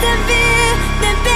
the best